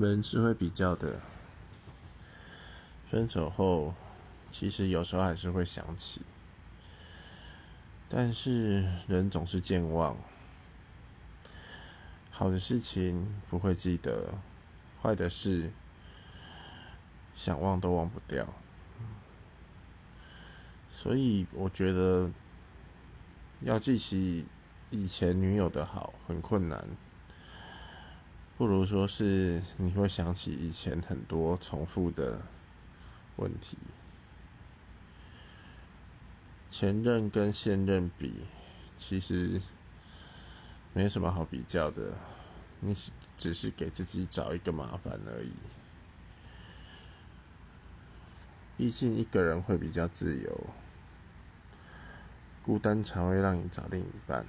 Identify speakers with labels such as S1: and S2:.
S1: 人是会比较的，分手后，其实有时候还是会想起，但是人总是健忘，好的事情不会记得，坏的事想忘都忘不掉，所以我觉得要记起以前女友的好很困难。不如说是你会想起以前很多重复的问题，前任跟现任比，其实没什么好比较的，你只是给自己找一个麻烦而已。毕竟一个人会比较自由，孤单才会让你找另一半。